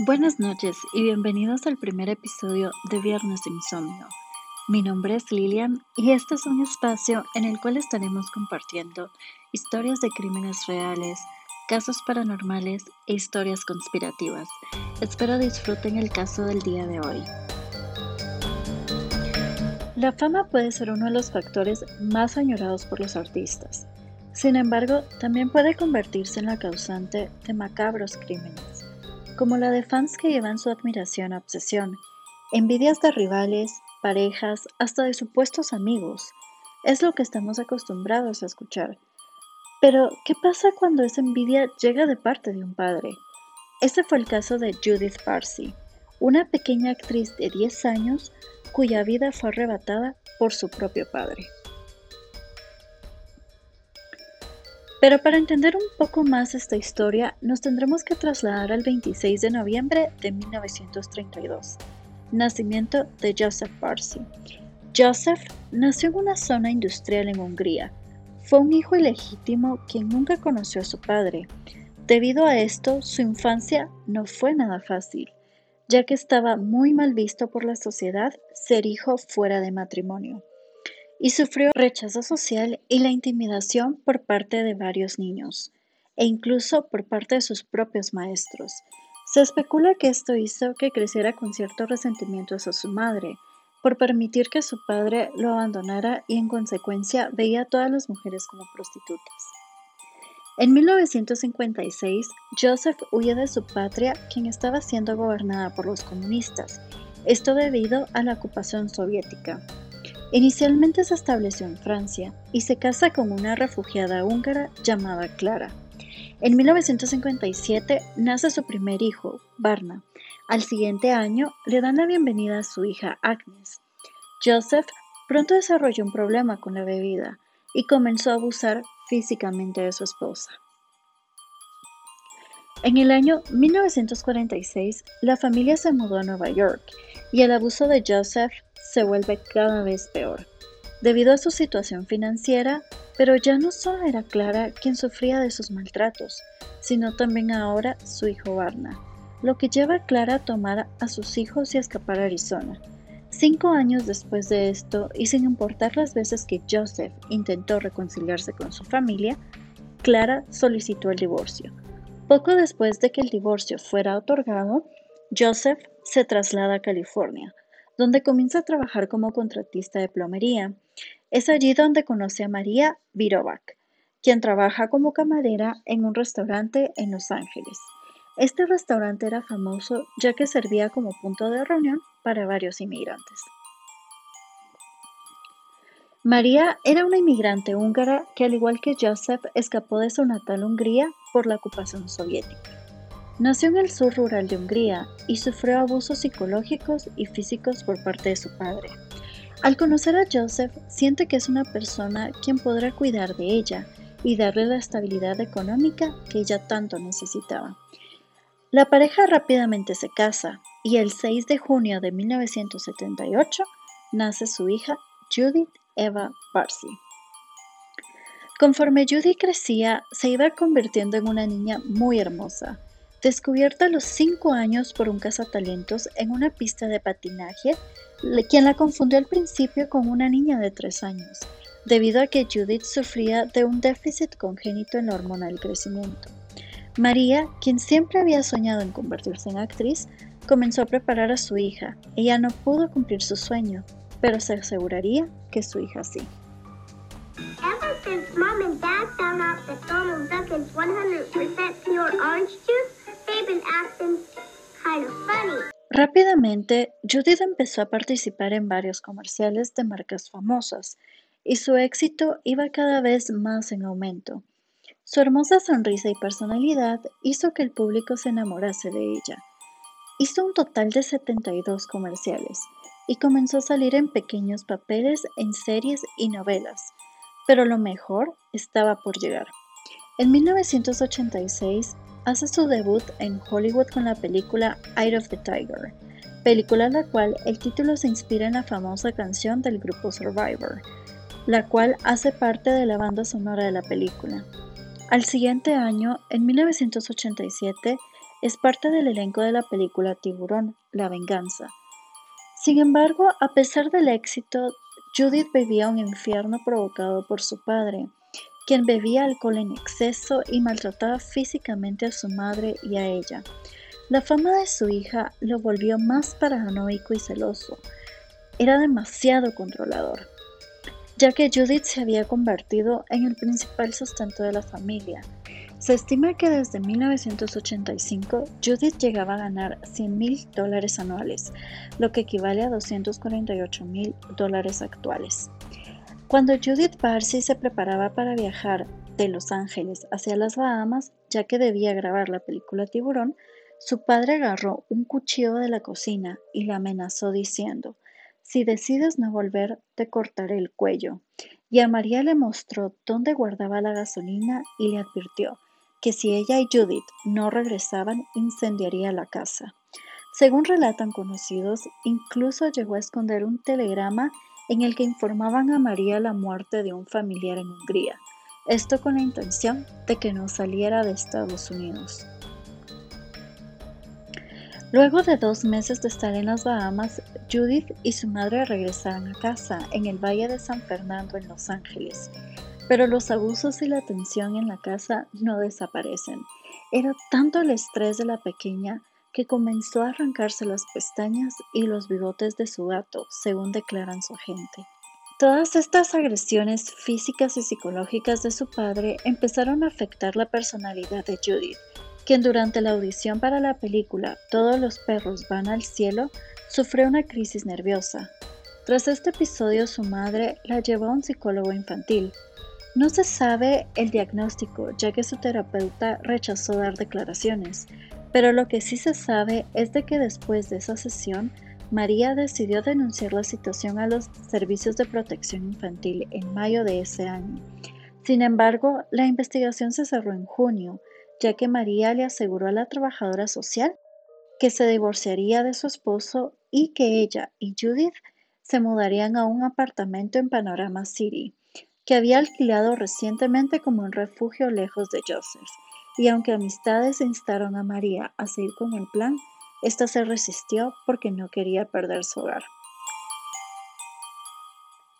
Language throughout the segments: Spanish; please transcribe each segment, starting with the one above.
Buenas noches y bienvenidos al primer episodio de Viernes de Insomnio. Mi nombre es Lilian y este es un espacio en el cual estaremos compartiendo historias de crímenes reales, casos paranormales e historias conspirativas. Espero disfruten el caso del día de hoy. La fama puede ser uno de los factores más añorados por los artistas. Sin embargo, también puede convertirse en la causante de macabros crímenes como la de fans que llevan su admiración a obsesión, envidias de rivales, parejas, hasta de supuestos amigos. Es lo que estamos acostumbrados a escuchar. Pero, ¿qué pasa cuando esa envidia llega de parte de un padre? Este fue el caso de Judith Parsi, una pequeña actriz de 10 años cuya vida fue arrebatada por su propio padre. Pero para entender un poco más esta historia, nos tendremos que trasladar al 26 de noviembre de 1932, nacimiento de Joseph Parsi. Joseph nació en una zona industrial en Hungría. Fue un hijo ilegítimo quien nunca conoció a su padre. Debido a esto, su infancia no fue nada fácil, ya que estaba muy mal visto por la sociedad ser hijo fuera de matrimonio y sufrió rechazo social y la intimidación por parte de varios niños, e incluso por parte de sus propios maestros. Se especula que esto hizo que creciera con cierto resentimiento hacia su madre, por permitir que su padre lo abandonara y en consecuencia veía a todas las mujeres como prostitutas. En 1956, Joseph huye de su patria, quien estaba siendo gobernada por los comunistas, esto debido a la ocupación soviética. Inicialmente se estableció en Francia y se casa con una refugiada húngara llamada Clara. En 1957 nace su primer hijo, Barna. Al siguiente año le dan la bienvenida a su hija Agnes. Joseph pronto desarrolló un problema con la bebida y comenzó a abusar físicamente de su esposa. En el año 1946, la familia se mudó a Nueva York y el abuso de Joseph se vuelve cada vez peor, debido a su situación financiera, pero ya no solo era Clara quien sufría de sus maltratos, sino también ahora su hijo Barna, lo que lleva a Clara a tomar a sus hijos y a escapar a Arizona. Cinco años después de esto, y sin importar las veces que Joseph intentó reconciliarse con su familia, Clara solicitó el divorcio. Poco después de que el divorcio fuera otorgado, Joseph se traslada a California, donde comienza a trabajar como contratista de plomería. Es allí donde conoce a María Virovac, quien trabaja como camarera en un restaurante en Los Ángeles. Este restaurante era famoso ya que servía como punto de reunión para varios inmigrantes. María era una inmigrante húngara que al igual que Joseph escapó de su natal Hungría por la ocupación soviética. Nació en el sur rural de Hungría y sufrió abusos psicológicos y físicos por parte de su padre. Al conocer a Joseph, siente que es una persona quien podrá cuidar de ella y darle la estabilidad económica que ella tanto necesitaba. La pareja rápidamente se casa y el 6 de junio de 1978 nace su hija Judith Eva Barsi. Conforme Judy crecía, se iba convirtiendo en una niña muy hermosa, Descubierta a los 5 años por un cazatalentos en una pista de patinaje, quien la confundió al principio con una niña de 3 años, debido a que Judith sufría de un déficit congénito en la crecimiento. María, quien siempre había soñado en convertirse en actriz, comenzó a preparar a su hija. Ella no pudo cumplir su sueño, pero se aseguraría que su hija sí. Ever since mom and dad found out that Donald Duck is 100% pure orange Rápidamente, Judith empezó a participar en varios comerciales de marcas famosas y su éxito iba cada vez más en aumento. Su hermosa sonrisa y personalidad hizo que el público se enamorase de ella. Hizo un total de 72 comerciales y comenzó a salir en pequeños papeles en series y novelas, pero lo mejor estaba por llegar. En 1986, hace su debut en Hollywood con la película Eye of the Tiger, película en la cual el título se inspira en la famosa canción del grupo Survivor, la cual hace parte de la banda sonora de la película. Al siguiente año, en 1987, es parte del elenco de la película Tiburón, La Venganza. Sin embargo, a pesar del éxito, Judith vivía un infierno provocado por su padre, quien bebía alcohol en exceso y maltrataba físicamente a su madre y a ella. La fama de su hija lo volvió más paranoico y celoso. Era demasiado controlador, ya que Judith se había convertido en el principal sustento de la familia. Se estima que desde 1985 Judith llegaba a ganar 100 mil dólares anuales, lo que equivale a 248 mil dólares actuales. Cuando Judith Parsi se preparaba para viajar de Los Ángeles hacia las Bahamas, ya que debía grabar la película Tiburón, su padre agarró un cuchillo de la cocina y la amenazó diciendo, si decides no volver, te cortaré el cuello. Y a María le mostró dónde guardaba la gasolina y le advirtió que si ella y Judith no regresaban, incendiaría la casa. Según relatan conocidos, incluso llegó a esconder un telegrama en el que informaban a María la muerte de un familiar en Hungría, esto con la intención de que no saliera de Estados Unidos. Luego de dos meses de estar en las Bahamas, Judith y su madre regresaron a casa en el Valle de San Fernando en Los Ángeles. Pero los abusos y la tensión en la casa no desaparecen. Era tanto el estrés de la pequeña que comenzó a arrancarse las pestañas y los bigotes de su gato, según declaran su agente. Todas estas agresiones físicas y psicológicas de su padre empezaron a afectar la personalidad de Judith, quien durante la audición para la película Todos los perros van al cielo sufrió una crisis nerviosa. Tras este episodio su madre la llevó a un psicólogo infantil. No se sabe el diagnóstico ya que su terapeuta rechazó dar declaraciones, pero lo que sí se sabe es de que después de esa sesión, María decidió denunciar la situación a los servicios de protección infantil en mayo de ese año. Sin embargo, la investigación se cerró en junio ya que María le aseguró a la trabajadora social que se divorciaría de su esposo y que ella y Judith se mudarían a un apartamento en Panorama City, que había alquilado recientemente como un refugio lejos de Joseph. Y aunque amistades instaron a María a seguir con el plan, ésta se resistió porque no quería perder su hogar.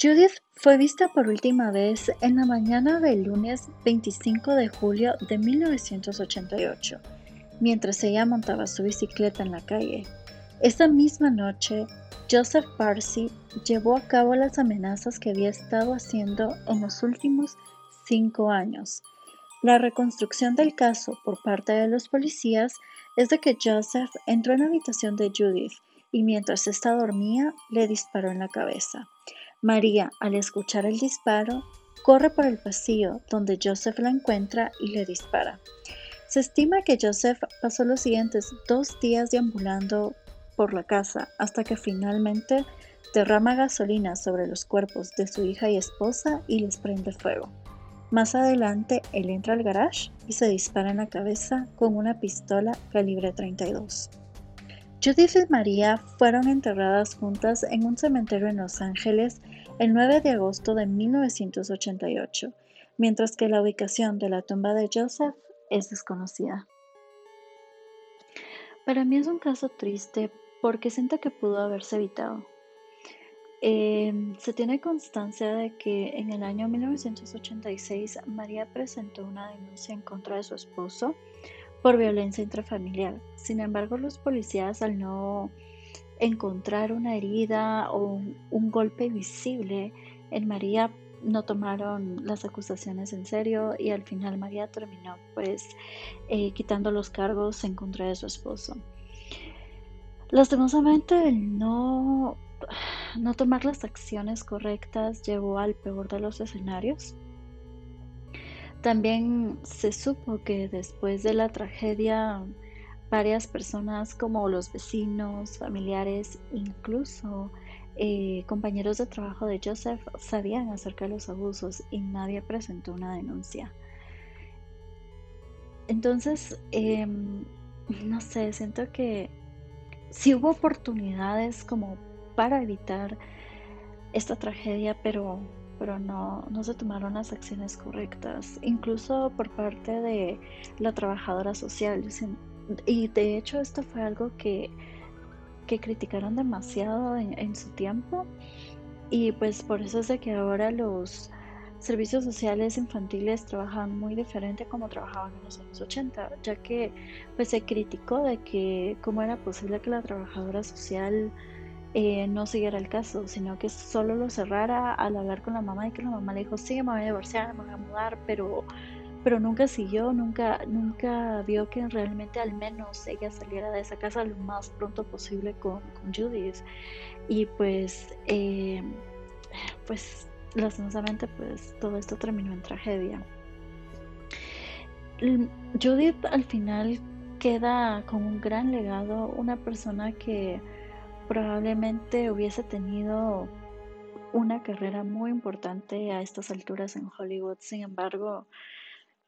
Judith fue vista por última vez en la mañana del lunes 25 de julio de 1988, mientras ella montaba su bicicleta en la calle. Esa misma noche, Joseph Parsi llevó a cabo las amenazas que había estado haciendo en los últimos cinco años. La reconstrucción del caso por parte de los policías es de que Joseph entró en la habitación de Judith y mientras ésta dormía le disparó en la cabeza. María, al escuchar el disparo, corre por el pasillo donde Joseph la encuentra y le dispara. Se estima que Joseph pasó los siguientes dos días deambulando por la casa hasta que finalmente derrama gasolina sobre los cuerpos de su hija y esposa y les prende fuego. Más adelante, él entra al garage y se dispara en la cabeza con una pistola calibre 32. Judith y María fueron enterradas juntas en un cementerio en Los Ángeles el 9 de agosto de 1988, mientras que la ubicación de la tumba de Joseph es desconocida. Para mí es un caso triste porque siento que pudo haberse evitado. Em, se tiene constancia de que en el año 1986 María presentó una denuncia en contra de su esposo por violencia intrafamiliar. Sin embargo, los policías al no encontrar una herida o un, golpe visible en María no tomaron las acusaciones en serio y al final María terminó pues eh, quitando los cargos en contra de su esposo. Lastimosamente no, no tomar las acciones correctas llevó al peor de los escenarios. También se supo que después de la tragedia varias personas como los vecinos, familiares, incluso eh, compañeros de trabajo de Joseph sabían acerca de los abusos y nadie presentó una denuncia. Entonces, em, no sé, siento que sí hubo oportunidades como para evitar esta tragedia, pero, pero no, no se tomaron las acciones correctas, incluso por parte de la trabajadora social. Y de hecho esto fue algo que, que criticaron demasiado en, su tiempo y pues por eso es de que ahora los servicios sociales infantiles trabajan muy diferente como trabajaban en los años 80, ya que pues se criticó de que cómo era posible que la trabajadora social eh, no siguiera el caso, sino que solo lo cerrara al hablar con la mamá y que la mamá le dijo, sí, me voy a divorciar, me voy a mudar, pero, pero nunca siguió, nunca, nunca vio que realmente al menos ella saliera de esa casa lo más pronto posible con, con Judith. Y pues, eh, pues lastimosamente, pues todo esto terminó en tragedia. Judith al final queda con un gran legado, una persona que probablemente hubiese tenido una carrera muy importante a estas alturas en Hollywood. Sin embargo,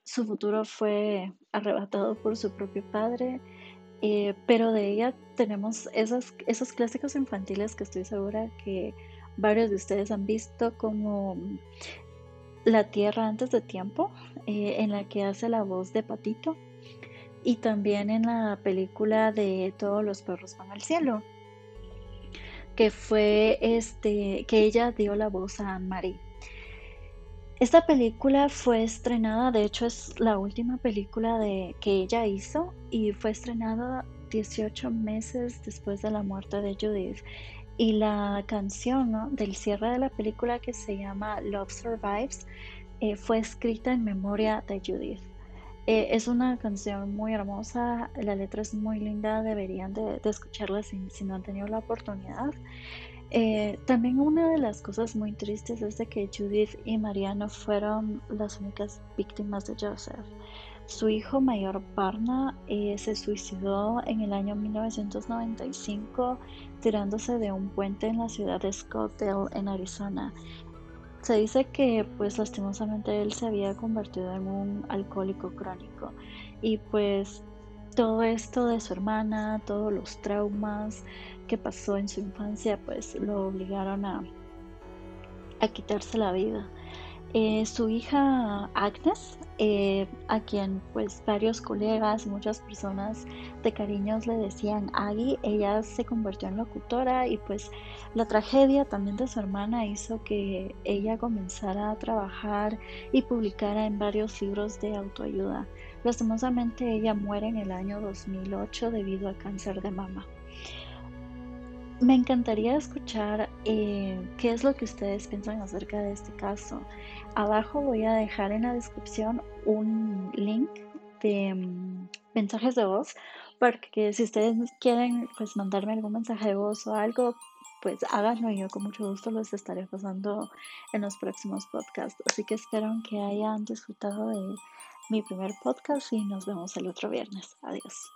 su futuro fue arrebatado por su propio padre. Eh, pero de ella tenemos esos, clásicos infantiles que estoy segura que varios de ustedes han visto como La Tierra antes de tiempo, eh, en la que hace la voz de Patito, y también en la película de Todos los perros van al cielo, que fue este, que ella dio la voz a Anne-Marie. Esta película fue estrenada, de hecho es la última película de, que ella hizo y fue estrenada 18 meses después de la muerte de Judith. Y la canción del cierre de la película que se llama Love Survives eh, fue escrita en memoria de Judith. Eh, es una canción muy hermosa, la letra es muy linda, deberían de, escucharla si, no han tenido la oportunidad. Eh, también una de las cosas muy tristes es de que Judith y Mariano fueron las únicas víctimas de Joseph. Su hijo mayor Barna eh, se suicidó en el año 1995 tirándose de un puente en la ciudad de Scottsdale en Arizona. Se dice que pues lastimosamente él se había convertido en un alcohólico crónico y pues todo esto de su hermana, todos los traumas que pasó en su infancia pues lo obligaron a, a quitarse la vida. Eh, su hija Agnes, eh, a quien pues varios colegas muchas personas de cariños le decían Aggie, ella se convirtió en locutora y pues la tragedia también de su hermana hizo que ella comenzara a trabajar y publicara en varios libros de autoayuda. Lastimosamente ella muere en el año 2008 debido a cáncer de mama. Me encantaría escuchar eh, qué es lo que ustedes piensan acerca de este caso. Abajo voy a dejar en la descripción un link de mm, mensajes de voz para que si ustedes quieren pues mandarme algún mensaje de voz o algo, pues háganlo y yo con mucho gusto los estaré pasando en los próximos podcasts. Así que espero que hayan disfrutado de mi primer podcast y nos vemos el otro viernes. Adiós.